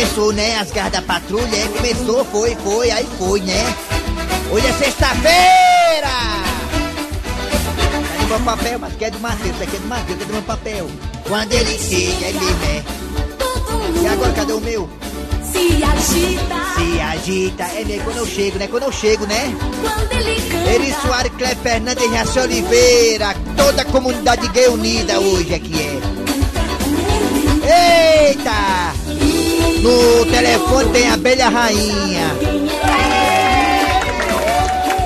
começou, né? As garras da patrulha, é, começou, foi, foi, aí foi, né? Hoje é sexta-feira! Cadê meu papel? Mas que é do Matheus, isso aqui é do Matheus, cadê meu papel? Quando ele chega, é mesmo, é. E agora, cadê o meu? Se agita Se agita, é mesmo, quando eu chego, né? Quando eu chego, né? quando ele canta. Eri Soares, Cleber Fernandes, Jaci Oliveira, toda a comunidade gay unida hoje aqui é. Eita! No telefone tem a abelha rainha.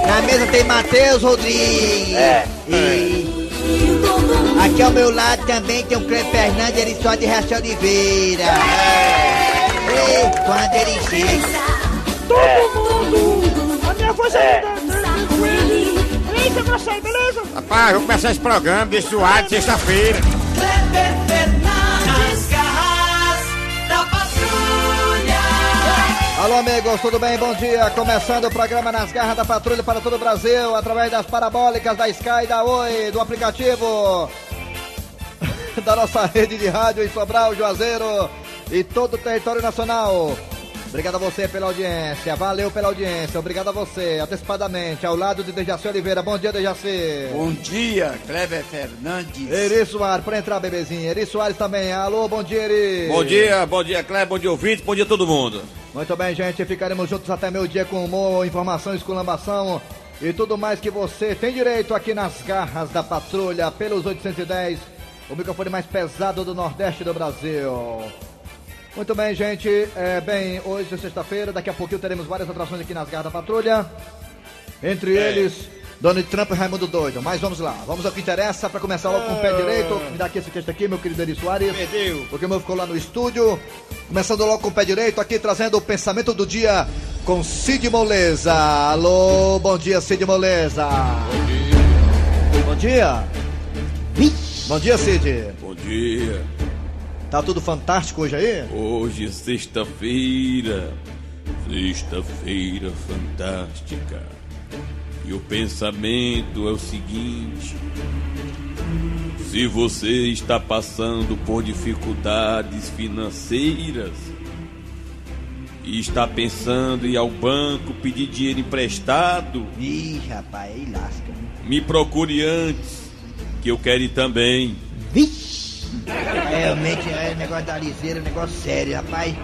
Na mesa tem Matheus Rodrigues. É, E aqui ao meu lado também tem o Cleber Fernandes, Eri Soares e Jaci Oliveira. Ei, quando ele chega. A minha voz é linda. Eita, Marcelo, beleza? Rapaz, vamos começar esse programa de suado sexta-feira. Kleber Alô, amigos, tudo bem? Bom dia. Começando o programa Nas Garras da Patrulha para todo o Brasil, através das parabólicas da Sky, da Oi, do aplicativo da nossa rede de rádio em Sobral, Juazeiro e todo o território nacional. Obrigado a você pela audiência, valeu pela audiência, obrigado a você, antecipadamente, ao lado de Dejaci Oliveira. Bom dia, Dejaci. Bom dia, Kleber Fernandes. Eri Soares, para entrar, bebezinho. Eri Soares também. Alô, bom dia, Eri. Bom dia, bom dia, Cleber, bom dia, ouvinte, bom dia todo mundo. Muito bem, gente. Ficaremos juntos até meio dia com humor, informação, esculambação e tudo mais que você tem direito aqui nas garras da patrulha pelos 810, o microfone mais pesado do Nordeste do Brasil. Muito bem, gente. É, bem, hoje é sexta-feira, daqui a pouquinho teremos várias atrações aqui nas garras da patrulha. Entre eles, Donald Trump e Raimundo Doido. Mas vamos lá, vamos ao que interessa para começar logo com o pé direito. Me dá aqui esse texto aqui, meu querido Eri Soares. Perdeu. Porque o meu ficou lá no estúdio. Começando logo com o pé direito, aqui trazendo o pensamento do dia com Cid Moleza. Alô, bom dia, Cid Moleza. Bom dia. Bom dia, Cid. Bom dia. Tá tudo fantástico hoje aí? Hoje é sexta-feira. Sexta-feira fantástica. E o pensamento é o seguinte: se você está passando por dificuldades financeiras e está pensando em ir ao banco pedir dinheiro emprestado, Ih, rapaz, aí lasca. me procure antes, que eu quero ir também. Vixe! Realmente é negócio da liseira, negócio sério, rapaz.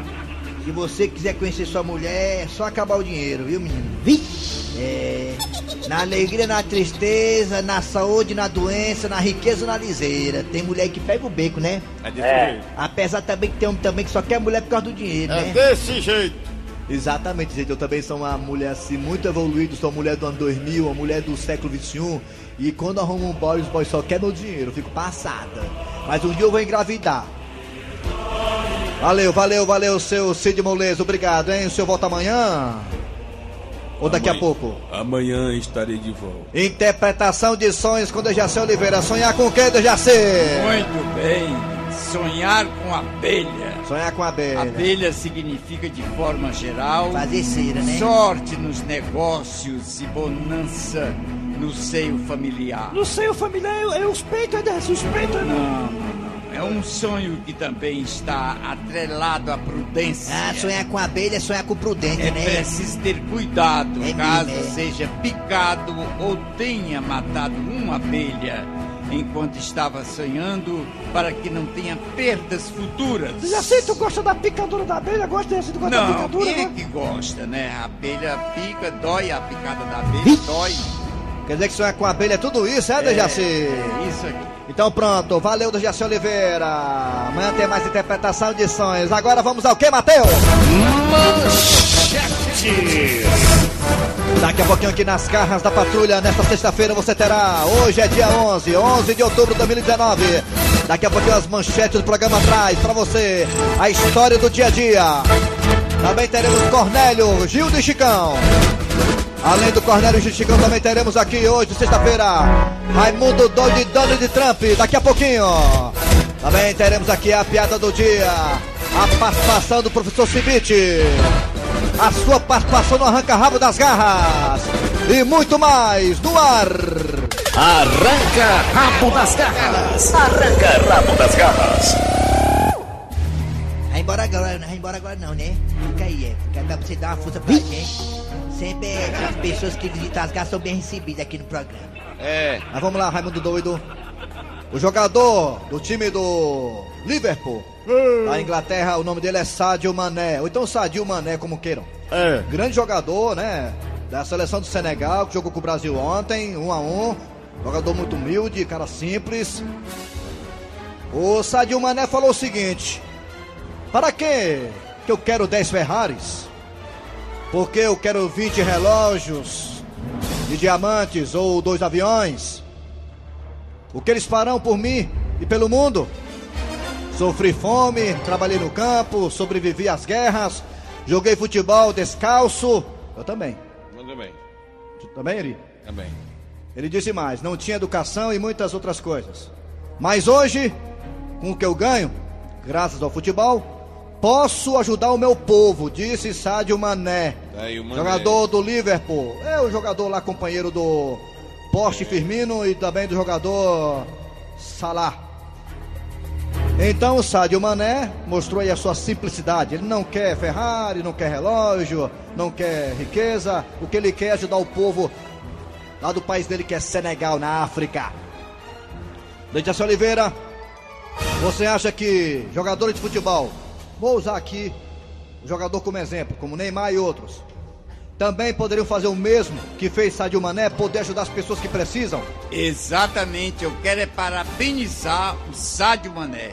Se você quiser conhecer sua mulher, é só acabar o dinheiro, viu, menino? Vixe! É. Na alegria, na tristeza, na saúde, na doença, na riqueza, na liseira. Tem mulher que pega o beco, né? É desse É. jeito. Apesar também que tem homem também que só quer mulher por causa do dinheiro, É né? desse jeito. Exatamente, gente. Eu também sou uma mulher assim muito evoluída, sou uma mulher do ano 2000, uma mulher do século 21. E quando arrumo um boy, os boys só querem meu dinheiro, eu fico passada. Mas um dia eu vou engravidar. Valeu, valeu, valeu, seu Cid Moleza. Obrigado, hein? O senhor volta amanhã? Ou daqui a Amanhã- pouco? Amanhã estarei de volta. Interpretação de sonhos com Dejaci Oliveira. Sonhar com quem, Dejaci? Muito bem. Sonhar com abelha. Sonhar com a abelha. Abelha significa, de forma geral, Fazer cera, né? sorte nos negócios e bonança no seio familiar. No seio familiar, eu, eu os peitos, é desse, os peitos, Não, não. É um sonho que também está atrelado à prudência. Ah, sonhar com abelha é sonhar com prudente, É né? preciso ter cuidado É caso mesmo, é. seja picado ou tenha matado uma abelha enquanto estava sonhando para que não tenha perdas futuras. Já sei, tu gosta da picadura da abelha? Gosta desse, tu gosta da Não, picadura? quem é né? que gosta, né? A abelha pica, dói a picada da abelha, dói. Quer dizer que sonhar com a abelha é tudo isso, é, Dejaci? É isso aqui. Então pronto, valeu do Jaci Oliveira. Amanhã tem mais interpretação de sonhos. Agora vamos ao que, Matheus? Daqui a pouquinho aqui nas carras da patrulha, nesta sexta-feira você terá, hoje é dia 11, 11 de outubro de 2019. Daqui a pouquinho as manchetes do programa traz pra você a história do dia a dia. Também teremos Cornélio, Gildo e Chicão. Além do Cornélio e Chicão, também teremos aqui hoje, sexta-feira, Raimundo Doido e Donald Trump. Daqui a pouquinho. Também teremos aqui a piada do dia, a participação do professor Cibite, a sua participação no Arranca-Rabo das Garras e muito mais no ar. Arranca rabo das garras. Arranca rabo das garras. Vai embora agora, né? vai embora agora não, né? Fica aí, é. Fica pra você dar uma força pra gente. Sempre é, as pessoas que visitam as garras são bem recebidas aqui no programa. É. Mas vamos lá, Raimundo Doido. O jogador do time do Liverpool, da Inglaterra, o nome dele é Sadio Mané. Ou então Sadio Mané, como queiram. É. Grande jogador, né? Da seleção do Senegal, que jogou com o Brasil ontem, um a um. Jogador muito humilde, cara simples. O Sadio Mané falou o seguinte: Para que que eu quero 10 Ferraris? Porque eu quero 20 relógios de diamantes ou dois aviões? O que eles farão por mim e pelo mundo? Sofri fome, trabalhei no campo, sobrevivi às guerras, joguei futebol descalço. Eu também. Manda bem. Tu também, Eri? Também. Ele disse mais: não tinha educação e muitas outras coisas. Mas hoje, com o que eu ganho, graças ao futebol, posso ajudar o meu povo, disse Sádio Mané, o Mané. jogador do Liverpool. É o jogador lá, companheiro do Poste Firmino e também do jogador Salah. Então o Sádio Mané mostrou aí a sua simplicidade. Ele não quer Ferrari, não quer relógio, não quer riqueza. O que ele quer é ajudar o povo lá do país dele que é Senegal, na África. Letícia Oliveira, você acha que jogadores de futebol, vou usar aqui o jogador como exemplo, como Neymar e outros, também poderiam fazer o mesmo que fez Sadio Mané, poder ajudar as pessoas que precisam? Exatamente, eu quero é parabenizar o Sádio Mané.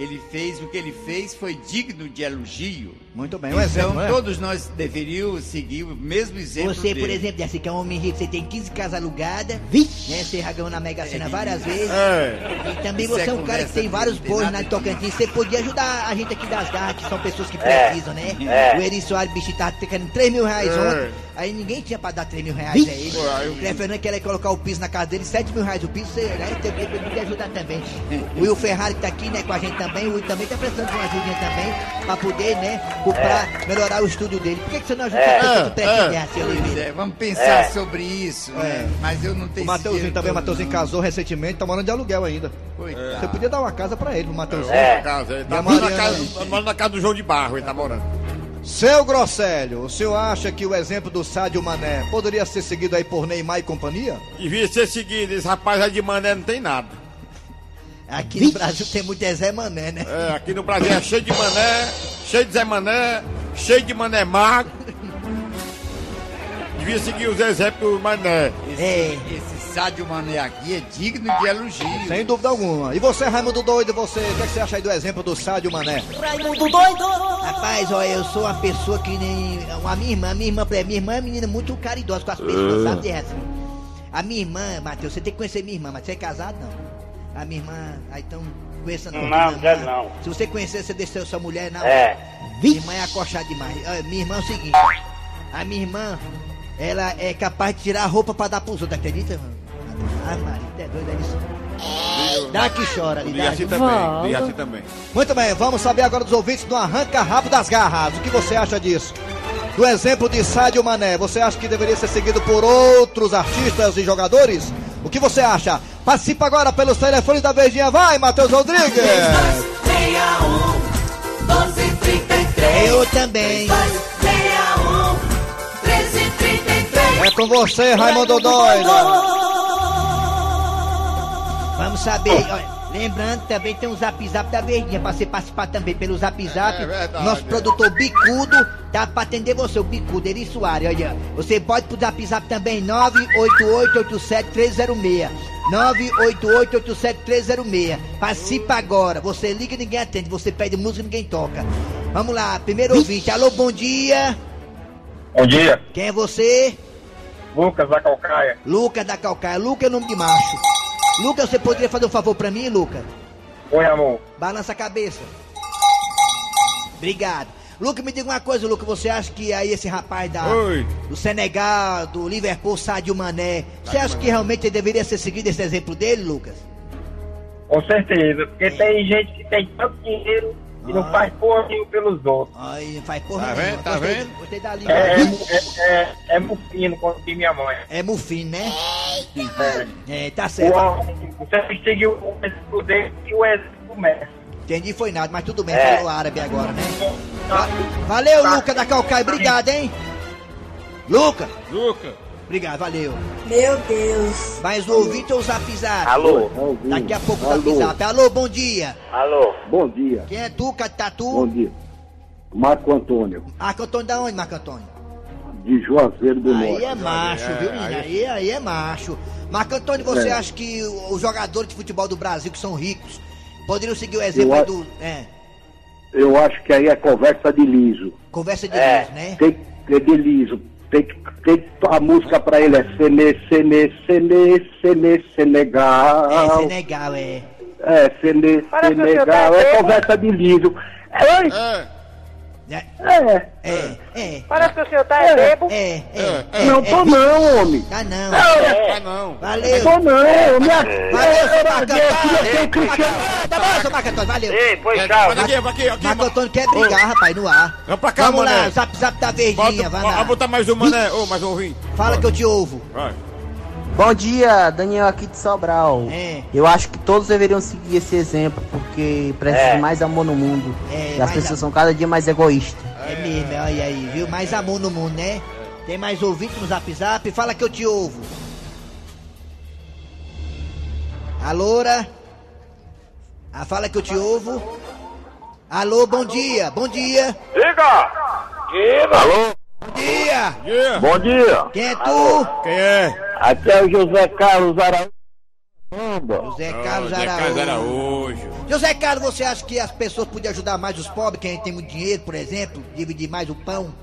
Ele fez o que ele fez, foi digno de elogio. Muito bem, um então, exemplo, né? todos nós deveríamos seguir o mesmo exemplo Você, por dele. exemplo, Jesse, que é um homem rico, você tem 15 casas alugadas, né? Você ganhou na Mega Sena várias vezes. É. E também Isso você é é um cara que tem vários bois na de Tocantins. Você podia ajudar a gente aqui das garras, que são pessoas que precisam, né? O Eri Soares, bicho, tá querendo 3 mil reais É. ontem. Aí ninguém tinha pra dar 3 mil reais a ele. Aí O Cleber Fernandes queria colocar o piso na casa dele, 7 mil reais o piso, você né? Tem que podia ajudar também. O Will Ferrari que tá aqui, né, com a gente também. O Will também tá precisando de uma ajudinha também, pra poder, né, comprar, melhorar o estúdio dele. Por que, que você não ajuda a pessoa que pretende, Jesse Pois Oliveira? é, vamos pensar sobre isso, né? É. Mas eu não O tenho esse Mateuzinho também, o Mateuzinho casou recentemente, tá morando de aluguel ainda. Coitado. Você podia dar uma casa pra ele, pro Mateuzinho. É. Casa, ele tá morando na casa, tá morando na casa do João de Barro, ele tá morando. Seu Grosselho, o senhor acha que o exemplo do Sádio Mané poderia ser seguido aí por Neymar e companhia? Devia ser seguido, esse rapaz aí de mané não tem nada. Aqui no Brasil tem muito é Zé Mané, né? É, aqui no Brasil é cheio de mané, cheio de Zé Mané, cheio de mané magro. Devia seguir os exemplos do mané. É. Esse Sádio Mané aqui é digno de elogio. Sem dúvida alguma. E você, Raimundo Doido, você, o que, é que você acha aí do exemplo do Sádio Mané? Raimundo doido! Rapaz, olha, eu sou uma pessoa que nem. A minha irmã, a minha irmã, minha irmã é uma menina muito caridosa com as pessoas, sabe dessa? A minha irmã, Matheus, você tem que conhecer minha irmã, mas você é casado não? A minha irmã, aí então, conheça não. Não, irmã. não. Se você conhecer, você deixa sua mulher, não. É. Minha irmã é acochada demais. Minha irmã é o seguinte, a minha irmã, ela é capaz de tirar a roupa pra dar pros outros, acredita, mano? Ah, Maria, é doido, é isso. Dá que chora ali, E dá. assim também, e assim também. Muito bem, vamos saber agora dos ouvintes do Arranca Rabo das Garras. O que você acha disso? Do exemplo de Sádio Mané, você acha que deveria ser seguido por outros artistas e jogadores? O que você acha? Participa agora pelos telefones da Verdinha. Vai, Matheus Rodrigues! 6261 1233 Eu também. 6261 1333 É com você, Raimundo Doido! Vamos saber, olha, lembrando também tem o Zap Zap da Verdinha pra você participar também pelo Zap Zap. É verdade, Nosso é. produtor Bicudo tá pra atender você, o Bicudo, Eri Soares, olha. Você pode pro Zap Zap também, 988-87306. 988-87306. Participa agora. Você liga e ninguém atende. Você pede música e ninguém toca. Vamos lá, primeiro ouvinte. Alô, bom dia. Bom dia, Quem é você? Lucas da Calcaia. Lucas da Calcaia. Lucas é nome de macho. Lucas, você poderia fazer um favor pra mim, Lucas? Oi, amor. Balança a cabeça. Obrigado. Lucas, me diga uma coisa, Lucas. Você acha que aí esse rapaz da, Oi. do Senegal, do Liverpool, Sadio Mané, você acha que realmente ele deveria ser seguido esse exemplo dele, Lucas? Com certeza, porque tem gente que tem tanto dinheiro e não Ah. faz porra nenhuma pelos outros. Ai, não faz porra Tá nenhuma. vendo? Tá gostei, vendo? Gostei da língua. É, é, é, é mufino, como diz minha mãe. É mufino, né? É. É, tá O, certo. você tem que seguir o exemplo dele e o do Messi. Entendi, foi nada, mas tudo bem, É. falou árabe agora, né? Va- Valeu, Luca da Calcaia. Obrigado, hein? Luca. Luca. Obrigado, valeu. Meu Deus. Mais um ouvinte ou o zap zap? Alô? Daqui a pouco o zap zap. Alô, bom dia. Alô? Bom dia, Quem é tu, Catatu? bom dia. Marco Antônio, Marco Antônio da onde, Marco Antônio? de Juazeiro do Aí Norte. é macho, viu, menino? Aí, aí é macho. Marco Antônio, você É. acha que o- os jogadores de futebol do Brasil, que são ricos, poderiam seguir o exemplo aí a- do. É, Eu acho que aí é conversa de liso. conversa de É. luz, né? Tem que é de liso. Tem que, tem que a música pra ele é Sene, Sene, Sene, Sene, É, Senegal. Senegal, é. É, Sene, Senegal. É conversa de liso. Oi? É. É, É. é, é. Parece que o senhor tá é bebo. É, é, é. Não tô não, homem. Tá não. Vai não. Valeu. Tô não. Minha... Valeu, seu Marco Antônio. Tá bom, seu Marco Antônio, valeu. Ei, pois É, tchau. Olha aqui, aqui, aqui. Marco Antônio quer brigar, rapaz, no ar. Vamos pra cá, Vamos lá, mané. zap zap da verdinha, vai lá. ó, botar mais um, mané. Ô, mais um ouvinte. Fala que eu te ouvo. Vai. Bom dia, Daniel aqui de Sobral. É. Eu acho que todos deveriam seguir esse exemplo, porque precisa É. de mais amor no mundo. É, e as pessoas amor. são cada dia mais egoístas. É mesmo, olha aí, viu? Mais amor no mundo, né? Tem mais ouvinte no zap zap? Fala que eu te ouvo. Alôra? Ah, fala que eu te ouvo. Alô, bom dia, bom dia, Diga! Diga! Alô? bom dia. Yeah. Bom dia. Quem é tu? Quem é? Aqui é o José Carlos Araújo. José Carlos. Araújo. José Carlos, você acha que as pessoas podiam ajudar mais os pobres, quem tem muito dinheiro, por exemplo? Dividir mais o pão?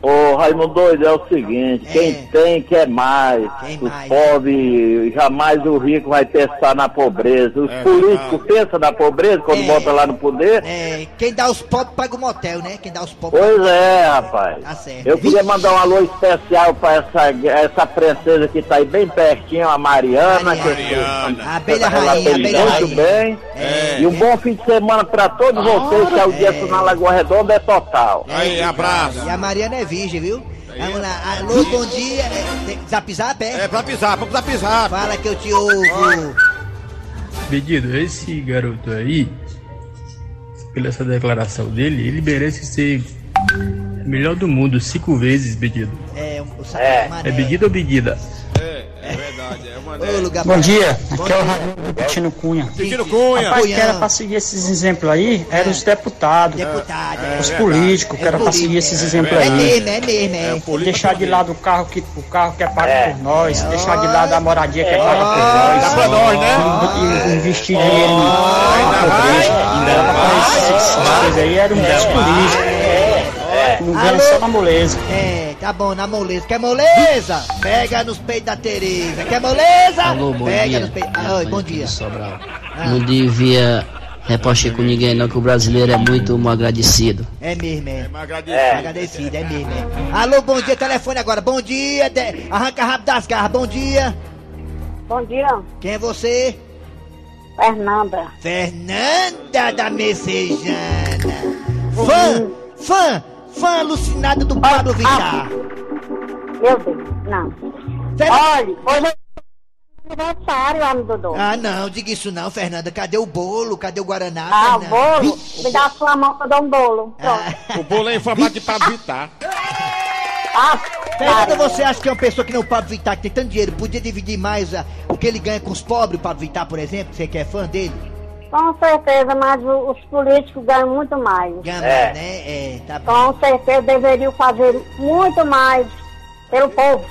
Ô, Raimundo Doido, é o seguinte, É. quem tem quer mais. Quem Os mais? pobres, jamais o rico vai pensar na pobreza. Os É políticos pensam na pobreza quando É. botam lá no poder. É, quem dá os pobres paga o motel, né? Quem dá os pobres Pois é, rapaz. Tá certo. Eu queria mandar um alô especial pra essa, essa princesa que tá aí bem pertinho, a Mariana. Mariana. que eu- A abelha rainha, abelha muito bem. É. E um bom fim de semana pra todos vocês, que a audiência É. na Lagoa Redonda é total. Aí, abraço. E a Mariana é virgem, viu? Vamos lá. Alô, bom dia. É, tem- zap zap, é? É pra pisar, vamos pra pisar. Fala que eu te ouvo. Pedido, esse garoto aí, pela essa declaração dele, ele merece ser melhor do mundo cinco vezes, pedido. É, o É. É pedido ou pedida? É, é verdade. É uma Ô, lugar Bom dia, aqui é o Tino Cunha. Titino Cunha. Rapaz, que era pra seguir esses exemplos aí, eram os deputados, Deputado, é. os políticos, que É era pra seguir esses é. exemplos É aí. mesmo, é mesmo, é. É, político Deixar de lado o carro que, o carro que é pago É. por nós, deixar de lado a moradia que é paga por nós. Dá pra nós, né? E, e investir dinheiro em essas essas coisas aí, eram dos políticos. Não ganha só na moleza. É, tá bom, na moleza. Quer moleza? Pega nos peitos da Tereza. Quer moleza? Alô, bom Pega dia. nos peitos. Ah, oi, bom dia. Sobral. Ah. Não devia repostar com ninguém não, que o brasileiro é muito mal agradecido. É mesmo, é. Agradece. Agradecido, é mesmo, é. Alô, bom dia, telefone agora. Bom dia, de- arranca rápido das garras. Bom dia. Bom dia, Quem é você? Fernanda. Fernanda da Messejana. Fã, fã, fã alucinada do Pablo Vittar. Meu Deus, não. Fer- Olha, hoje é aniversário, homem Dodô. Ah, não, diga isso não, Fernanda. Cadê o bolo? Cadê o Guaraná, Ah, o Fernanda? bolo? Me dá a sua mão eu dou um bolo. Ah, O bolo é em formato de Pablo Vittar. Ah, Fernanda, Maria. você acha que é uma pessoa que nem o Pablo Vittar, que tem tanto dinheiro, podia dividir mais ah, o que ele ganha com os pobres, o Pablo Vittar, por exemplo? Você que é fã dele? Com certeza, mas os políticos ganham muito mais. Ganha, É. né? É, tá bom. Com certeza deveriam fazer muito mais pelo povo.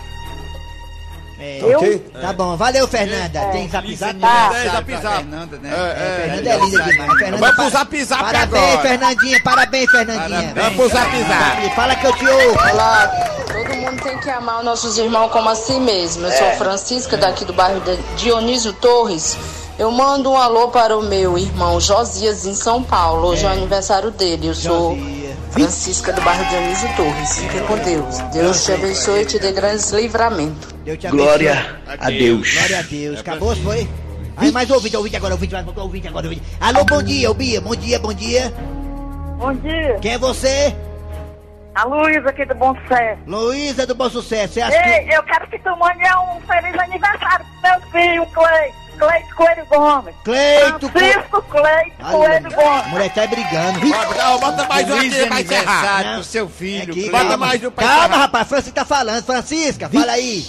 É, Viu? Tá bom, valeu, Fernanda. Tem zap zap? Tá. É, zap. Fernanda, né? É, é. Fernanda é linda demais. Fernanda, Vamos pro zap zap Parabéns, agora. Fernandinha. Parabéns, Fernandinha. Vamos pro zap zap. Fala que eu te ouvo. Olá, todo mundo tem que amar os nossos irmãos como a si mesmo. Eu sou Francisca, daqui do bairro de Dionísio Torres. Eu mando um alô para o meu irmão Josias, em São Paulo. Hoje é, o aniversário dele. Eu sou Josias. Francisca do bairro Dionísio Torres. Fique com Deus. Deus te abençoe e te dê grandes livramentos. Deus te abençoe. Glória a Deus. Glória a Deus. Acabou, foi? Aí, mais ouvinte, ouvinte agora, ouvinte, mais ouvinte agora, ouvinte. Alô, bom dia, Bia. Bom dia, bom dia. Bom dia. Quem é você? A Luísa aqui do Bom Sucesso. Luísa do Bom Sucesso. Você acha que... Ei, eu quero que tu mande um feliz aniversário pro meu filho, Clay. Cleito Coelho Gomes. Cleito Francisco Cleito Coelho Gomes. A mulher tá brigando. Não, bota mais um aqui pra encerrar. pro seu filho. Aqui, Cleito. Bota calma. mais um pra Calma, encerrar. rapaz. Francisca tá falando. Francisca, fala aí.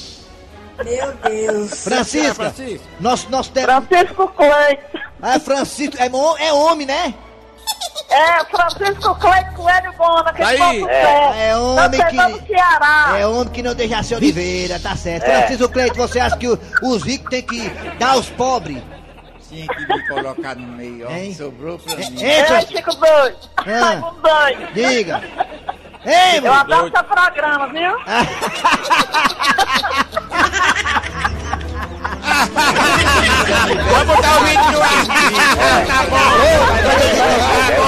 Meu Deus. Francisca. Francisco. Nosso, nosso. Francisco Cleito. Ah, Francisco. É, mo- é homem, né? É, Francisco Cleito Coelho Gomes, aquele Aí. É, certo. é Tá homem que. Ceará. É homem que não deixa ser Oliveira, tá certo. Francisco Cleito, você acha que o- os ricos têm que dar aos pobres? Tinha que me colocar no meio, ó. Hein? Sobrou pra mim. Hein, Ei? Chico doido. Ah. Doido. Diga. Ei, Eu adoro seu programa, viu? Vamos botar o vídeo no ar. Tá bom.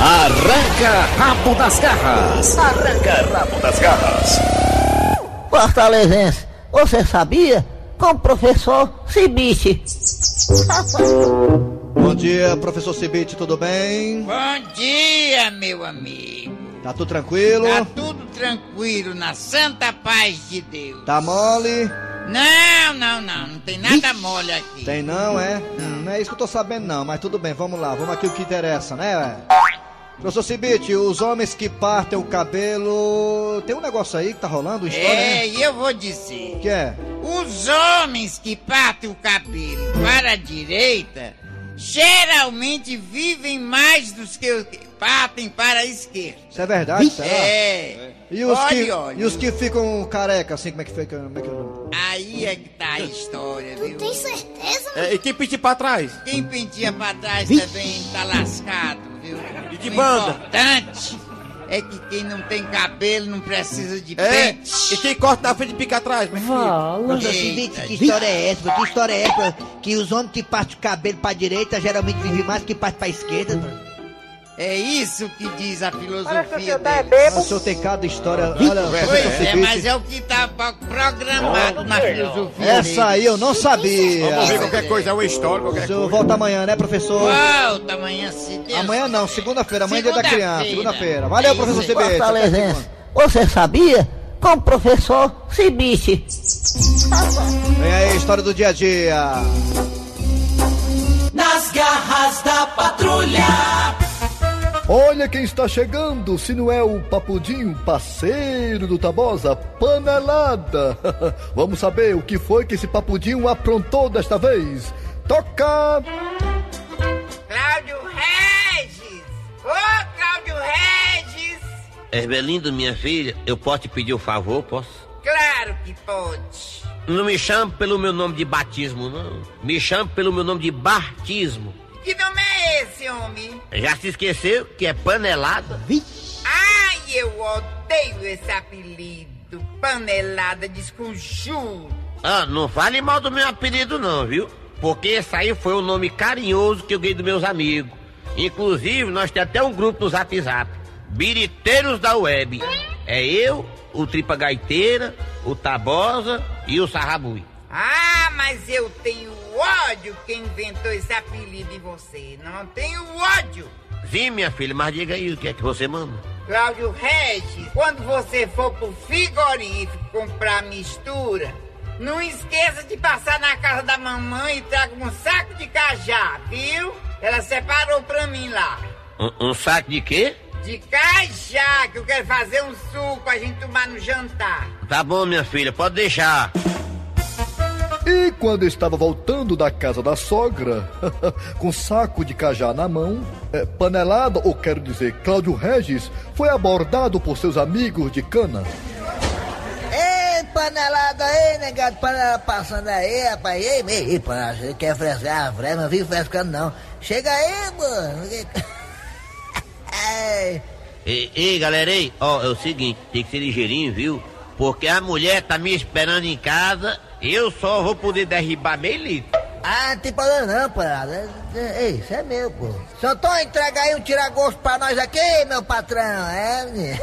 Arranca rabo das garras. Arranca rabo das garras. Fortalezense, você sabia? Com o professor Cibite. Bom dia, professor Cibite, tudo bem? Bom dia, meu amigo. Tá tudo tranquilo? Tá tudo tranquilo, na santa paz de Deus. Tá mole? Não, não, não, não tem nada mole aqui. Tem não, é? Hum, Não é isso que eu tô sabendo não, mas tudo bem, vamos lá, vamos aqui o que interessa, né? Professor Cibite, os homens que partem o cabelo. Tem um negócio aí que tá rolando, história, É, né? e eu vou dizer. O que é? Os homens que partem o cabelo para a direita geralmente vivem mais dos que que partem para a esquerda. Isso é verdade? será? É. E os, Olha, que, olha. e os que ficam careca, assim, como é que fica? Como é que... Aí é que tá a história, viu? Tem certeza? É, e quem pinte pra trás? Quem pentia pra trás também tá lascado, viu? E de o banda? importante é que quem não tem cabelo não precisa de É. pente. E quem corta na frente pica atrás, meu filho? Professor Cibite, que história é essa? Que história é essa? Que os homens que partem o cabelo pra direita geralmente vivem mais que partem pra esquerda? É isso que diz a filosofia é bebo. O senhor tem cada história. Olha, Pois é, mas é o que tá pro- programado na filosofia Essa aí eu não sabia. Vamos ver qualquer coisa, é uma história, O qualquer senhor coisa. volta amanhã, né, professor? Volta amanhã se Deus Amanhã não, segunda-feira, amanhã é dia da criança, Segunda-feira. Valeu, É professor. Fortalezense, você sabia? Com o professor Cibite. Vem aí, a história do dia a dia. Nas garras da patrulha. Olha quem está chegando, se não é o Papudinho, parceiro do Tabosa, panelada. Vamos saber o que foi que esse Papudinho aprontou desta vez. Toca! Cláudio Regis! Ô, Cláudio Regis! Erbelindo, minha filha, eu posso te pedir um favor, posso? Claro que pode. Não me chame pelo meu nome de batismo, não. Me chame pelo meu nome de batismo. Esse, homem? Já se esqueceu que é panelada? Ai, eu odeio esse apelido. Panelada desconjuro. Ah, não fale mal do meu apelido não, viu? Porque esse aí foi o nome carinhoso que eu ganhei dos meus amigos. Inclusive, nós temos até um grupo no Zap Zap. Biriteiros da Web. É eu, o Tripa Gaiteira, o Tabosa e o Sarrabui. Ah, mas eu tenho ódio quem inventou esse apelido em você. Não tenho ódio. Sim, minha filha, mas diga aí o que é que você manda. Cláudio Regis, quando você for pro frigorífico comprar mistura, não esqueça de passar na casa da mamãe e traga um saco de cajá, viu? Ela separou pra mim lá. Um, um saco de quê? De cajá, que eu quero fazer um suco pra gente tomar no jantar. Tá bom, minha filha, pode deixar. E quando estava voltando da casa da sogra, com saco de cajá na mão, é, panelada, ou quero dizer, Cláudio Regis, foi abordado por seus amigos de cana. Ei, panelada aí, negado, panela passando aí, rapaz. Ei, ei, ei, panela, você quer frescar a fresca, não vive frescando não. Chega aí, mano. Ei, Ei, ei, galera, ei, ó, é o seguinte, tem que ser ligeirinho, viu? Porque a mulher tá me esperando em casa, eu só vou poder derribar meio litro. Ah, não tem problema não, panelada. Ei, isso é meu, pô. Só tô entrega aí um tiragosto pra nós aqui, meu patrão. É, menino.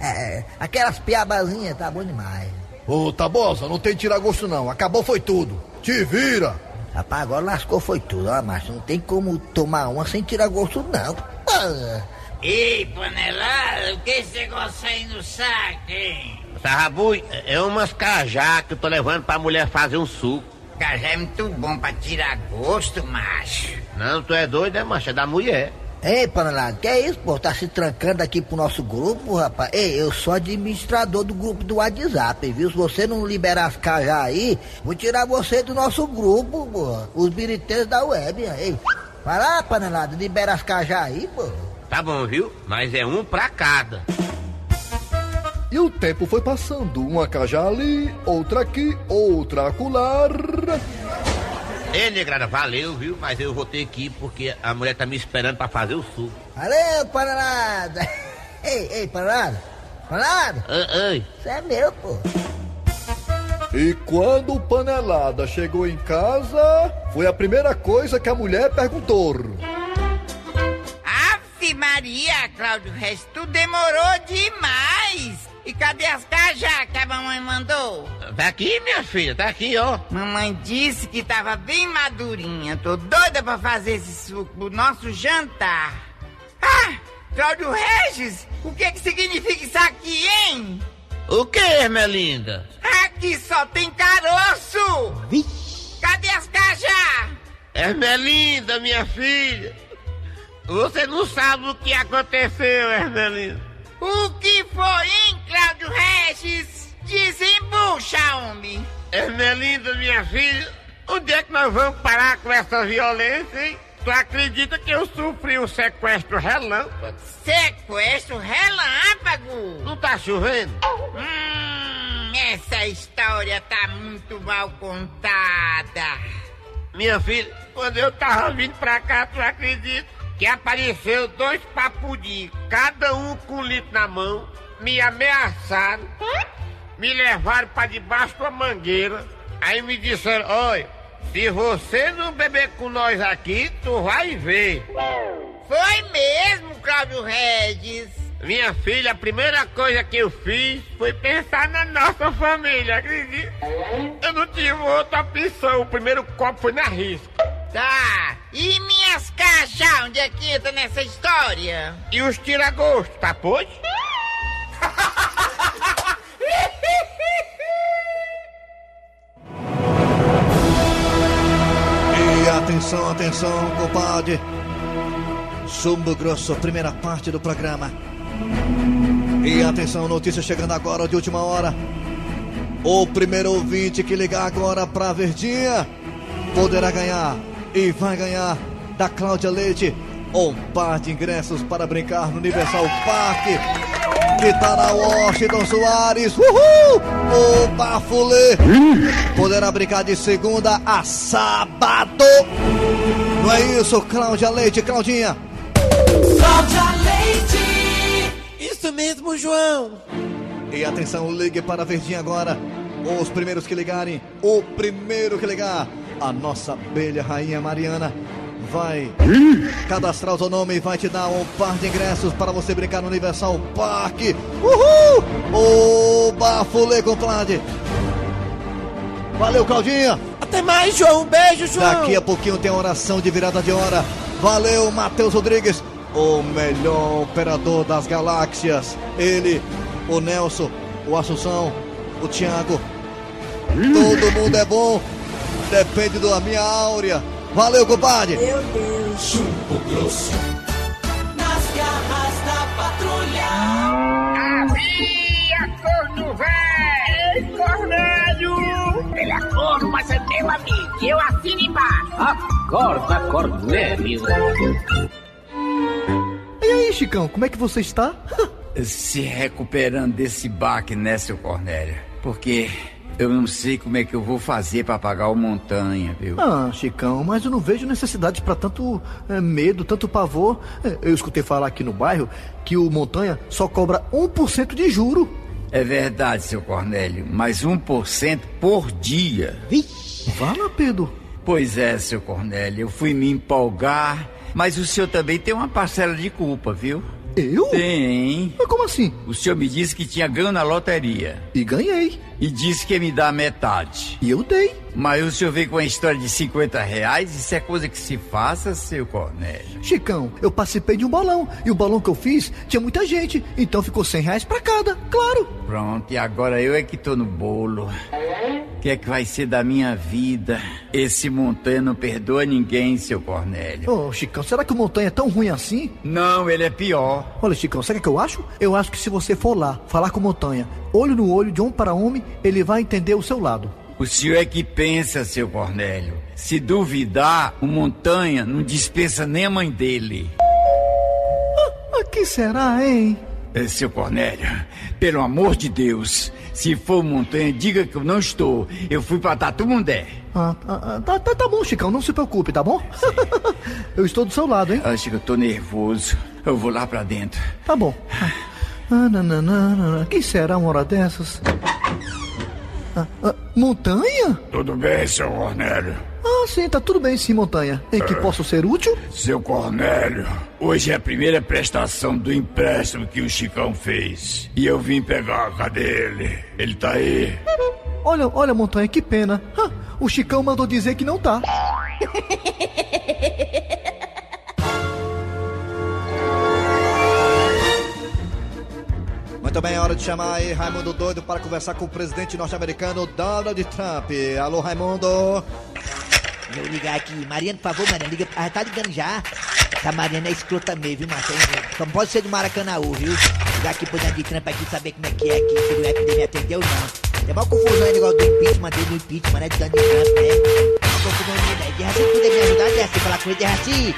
É, aquelas piabazinhas, tá bom demais. Ô, Tabosa, não tem tirar gosto não, acabou foi tudo. Te vira! Rapaz, agora lascou foi tudo, ó, mas não tem como tomar uma sem tirar gosto, não. Ah, Ei, panelada, o que esse negócio aí no saco, hein? Sarrabui, é umas cajá que eu tô levando pra mulher fazer um suco. Cajá é muito bom pra tirar gosto, macho. Não, tu é doido, é, macho? É da mulher. Ei, panelada, que é isso, pô? Tá se trancando aqui pro nosso grupo, rapaz? Ei, eu sou administrador do grupo do WhatsApp, viu? Se você não liberar as cajá aí, vou tirar você do nosso grupo, pô. Os biriteiros da web, ei. Vai lá, panelada, libera as cajá aí, pô. Tá bom, viu? Mas é um pra cada. E o tempo foi passando, uma cajá ali, outra aqui, outra acolá. Ei, negrada, valeu, viu? Mas eu vou ter que ir porque a mulher tá me esperando pra fazer o suco. Valeu, panelada. Ei, ei, panelada. Panelada. Ei, ei. Isso é meu, pô. E quando o Panelada chegou em casa, foi a primeira coisa que a mulher perguntou. Ave Maria, Cláudio Reis, tu demorou demais. E cadê as cajá que a mamãe mandou? Tá aqui, minha filha, tá aqui, ó. Mamãe disse que tava bem madurinha. Tô doida pra fazer esse suco pro nosso jantar. Ah, Cláudio Regis, o que que significa isso aqui, hein? O que, Ermelinda? Aqui só tem caroço! Cadê as cajá? Ermelinda, minha filha. Você não sabe o que aconteceu, Ermelinda. O que foi, hein, Cláudio Regis? Desembucha, homem. Ermelinda, minha filha, onde é que nós vamos parar com essa violência, hein? Tu acredita que eu sofri um sequestro relâmpago? Sequestro relâmpago? Não tá chovendo? Hum, essa história tá muito mal contada. Minha filha, quando eu tava vindo pra cá, tu acredita que apareceu dois papudinhos, cada um com um litro na mão, me ameaçaram, me levaram pra debaixo de uma mangueira, aí me disseram, olha, se você não beber com nós aqui, tu vai ver. Foi mesmo, Cláudio Regis? Minha filha, a primeira coisa que eu fiz foi pensar na nossa família, acredita? Eu não tive outra opção, o primeiro copo foi na risca. Tá, e minhas caixas, onde é que entra nessa história? E os tira-gosto, tá pois? E atenção, atenção, compadre. Chumbo Grosso, primeira parte do programa. E atenção, notícia chegando agora de última hora. O primeiro ouvinte que ligar agora pra Verdinha poderá ganhar e vai ganhar da Cláudia Leite um par de ingressos para brincar no Universal Park que tá na Washington Soares. Uhul! O Bafulê poderá brincar de segunda a sábado. Não é isso, Cláudia Leite, Claudinha? Cláudia Leite. Isso mesmo, João. E atenção, ligue para a Verdinha agora. Os primeiros que ligarem, o primeiro que ligar, a nossa abelha rainha Mariana vai cadastrar o seu nome e vai te dar um par de ingressos para você brincar no Universal Park. Uhul! O Bafulê, compadre. Valeu, Claudinha. Até mais, João. Um beijo, João. Daqui a pouquinho tem oração de virada de hora. Valeu, Matheus Rodrigues, o melhor operador das galáxias. Ele, o Nelson, o Assunção, o Thiago. Todo mundo é bom. Depende da minha áurea. Valeu, compadre. Meu Deus. Chumbo grosso. Nas garras da patrulha. Havia corno velho! Ei, Cornélio! Ele é corno, mas é meu amigo. Eu assino embaixo. Acorda, Cornélio. E aí, Chicão, como é que você está? Se recuperando desse baque, né, seu Cornélio? Porque eu não sei como é que eu vou fazer pra pagar o montanha, viu? Ah, Chicão, mas eu não vejo necessidade pra tanto é, medo, tanto pavor. É, Eu escutei falar aqui no bairro que o Montanha só cobra 1% de juro. É verdade, seu Cornélio, mas 1% por dia. Fala, Pedro. Pois é, seu Cornélio, eu fui me empolgar, mas o senhor também tem uma parcela de culpa, viu? Eu? Tem. Mas como assim? O senhor me disse que tinha ganho na loteria. E ganhei. E disse que ia me dar metade. E eu dei. Mas o senhor veio com a história de 50 reais? Isso é coisa que se faça, seu Cornélio. Chicão, eu participei de um bolão. E o bolão que eu fiz tinha muita gente. Então ficou 100 reais pra cada, claro. Pronto, e agora eu é que tô no bolo. O que é que vai ser da minha vida? Esse montanha não perdoa ninguém, seu Cornélio. Ô, Chicão, será que o montanha é tão ruim assim? Não, ele é pior. Olha, Chicão, sabe o que eu acho? Eu acho que se você for lá, falar com o montanha, olho no olho, de um para homem, ele vai entender o seu lado. O senhor é que pensa, seu Cornélio. Se duvidar, o montanha não dispensa nem a mãe dele. Mas que será, hein? É, seu Cornélio, pelo amor de Deus, se for montanha, diga que eu não estou. Eu fui pra Tatumundé. Ah, ah, ah, tá, tá, tá bom, Chicão, não se preocupe, tá bom? eu estou do seu lado, hein? Acho que eu tô nervoso. Eu vou lá pra dentro. Tá bom. Ah, nananana. Quem será uma hora dessas? Ah, ah, montanha? Tudo bem, seu Cornélio? Ah, sim, tá tudo bem sim, Montanha. Em que posso ser útil? Seu Cornélio, hoje é a primeira prestação do empréstimo que o Chicão fez. E eu vim pegar. Cadê ele? Ele tá aí. Olha, olha, Montanha, que pena. Ah, o Chicão mandou dizer que não tá. Muito bem, é hora de chamar aí Raimundo Doido para conversar com o presidente norte-americano Donald Trump. Alô, Raimundo. Vou ligar aqui. Mariana, por favor, Mariana, liga. Ah, tá ligando já. Essa Mariana é escrota mesmo, viu, Marcelo? Só não pode ser do Maracanãú, viu? Ligar aqui pro Donald Trump aqui, saber como é que é aqui, se o app dele me atendeu ou não. Tem maior confusão aí, negócio do impeachment dele, do impeachment, né, do Donald Trump, né? Uma confusão dele, né? De Raci, poder me ajudar, de Raci, falar com ele, de Raci.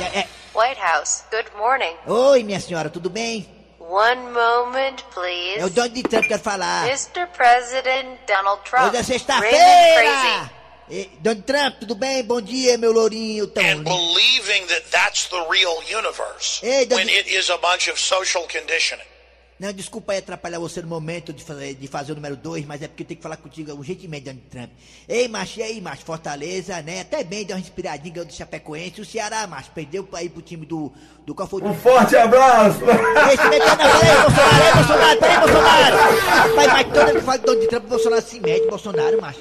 É, é. White House, good morning. Oi, minha senhora, tudo bem? One moment, please. É o Donald Trump que quero falar. Mr. President Donald Trump. Hoje é sexta-feira! Donald Trump, tudo bem? Bom dia, meu lourinho tão and believing that that's the real universe Hey, does when it is a bunch of social conditioning. Não, desculpa aí atrapalhar você no momento de fazer, de fazer o número 2, mas é porque eu tenho que falar contigo urgentemente, Donald Trump. Ei, macho, e aí, macho, Fortaleza, né? Até bem deu uma inspiradinha ganhou do Chapecoense. O Ceará, macho, perdeu aí pro time do. do qual foi? Um forte abraço! Ei, se meteu na aí, Bolsonaro, aí, Bolsonaro, peraí, Bolsonaro! Rapaz, mas toda vez que fala de Donald Trump, Bolsonaro se mete, Bolsonaro, macho.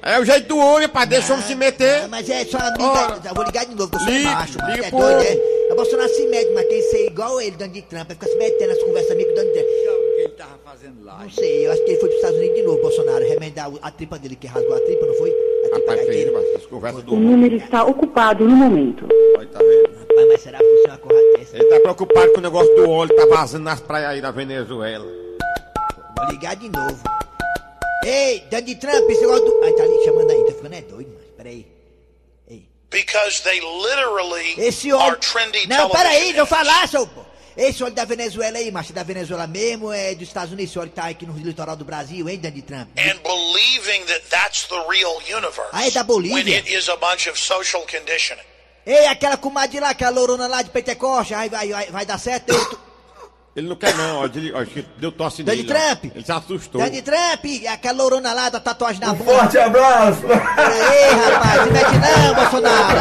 É o jeito do homem, pai, deixa o homem se meter. Mas é só amiga. Eu vou ligar de novo, que eu sou Liga, macho, macho. liga É doido, é? O Bolsonaro se mete, mas tem que ser igual ele, Donald Trump. Vai ficar se metendo nas conversas amigas do Donald Trump. O que ele tava fazendo lá? Não sei, eu acho que ele foi pros Estados Unidos de novo, Bolsonaro, remendar o- a tripa dele, que rasgou a tripa, não foi? A tripa Rapaz, feio, mas as conversas do O número está ocupado no momento. Olha, tá vendo? Rapaz, mas será que funciona uma corra dessa? Ele tá preocupado com o negócio do óleo, tá vazando nas praias aí da Venezuela. Vou ligar de novo. Ei, Donald Trump, esse negócio do... Ai, tá ali chamando aí, tá ficando é doido, mano. Peraí. Because they literally Esse are óleo... trendy Não, peraí, images. falar, seu... pô. Esse óleo da Venezuela aí, macho, da Venezuela mesmo, é dos Estados Unidos, esse óleo que tá aqui no litoral do Brasil, hein, Donald Trump? And believing that that's the real universe Ah, é da Bolívia? when it is a bunch of social conditioning. Ei, aquela comadre lá, aquela lourona lá de Pentecoste, vai, vai, vai, vai dar certo? Ele não quer não, ó, ele- ó, que deu tosse Donald nele. ó. Trump? Ele se assustou. Donald Trump, aquela lourona lá da tatuagem na bunda. Forte abraço! Ei, rapaz, se mete não, Bolsonaro.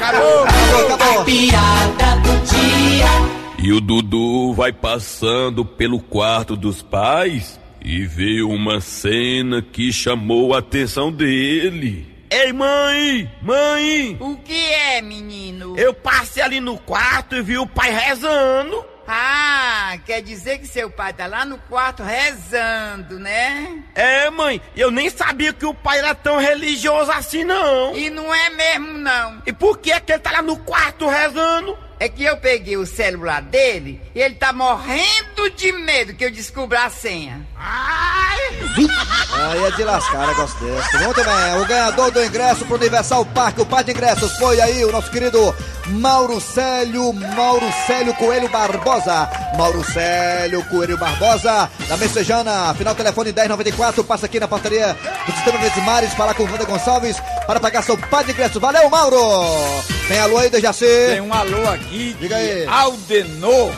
Acabou, acabou, acabou. Piada do dia. E o Dudu vai passando pelo quarto dos pais e vê uma cena que chamou a atenção dele. Ei, mãe! Mãe! O que é, menino? Eu passei ali no quarto e vi o pai rezando. Ah, quer dizer que seu pai tá lá no quarto rezando, né? É, mãe, eu nem sabia que o pai era tão religioso assim, não. E não é mesmo, não. E por que, que ele tá lá no quarto rezando? É que eu peguei o celular dele e ele tá morrendo de medo que eu descubra a senha. Aí é de lascar negócio desse. Muito bem, o ganhador do ingresso pro Universal Parque, o par de ingressos, foi aí o nosso querido Mauro Célio, Mauro Célio Coelho Barbosa. Mauro Célio Coelho Barbosa, da Messejana, final telefone 1094, passa aqui na portaria do Sistema Verdes Mares, falar com o Wanda Gonçalves para pagar seu par de ingressos. Valeu, Mauro! Tem alô aí, Dejaci? Tem um alô aqui Diga de aí. Aldenor.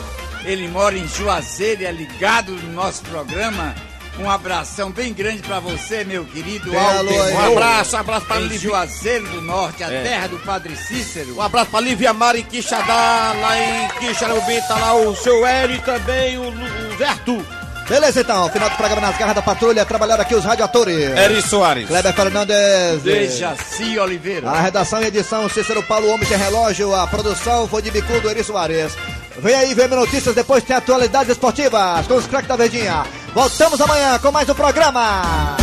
Ele mora em Juazeiro, é ligado no nosso programa. Um abração bem grande pra você, meu querido Tem alô Altemor. aí. Um abraço, um abraço Em Lívia. Juazeiro do Norte, a É. terra do Padre Cícero. Um abraço pra Lívia Mari Quixadá, lá em Quixarubi, tá lá o seu Hélio e também o, o Zé Arthur. Beleza então, final do programa nas garras da patrulha, trabalharam aqui os radioatores. Eri Soares. Kleber Fernandes. Dejaci Oliveira. A redação e edição, Cícero Paulo, Homem de Relógio. A produção foi de Bicudo, Eri Soares. Vem aí, vem notícias, depois tem atualidades esportivas com os craques da Verdinha. Voltamos amanhã com mais um programa.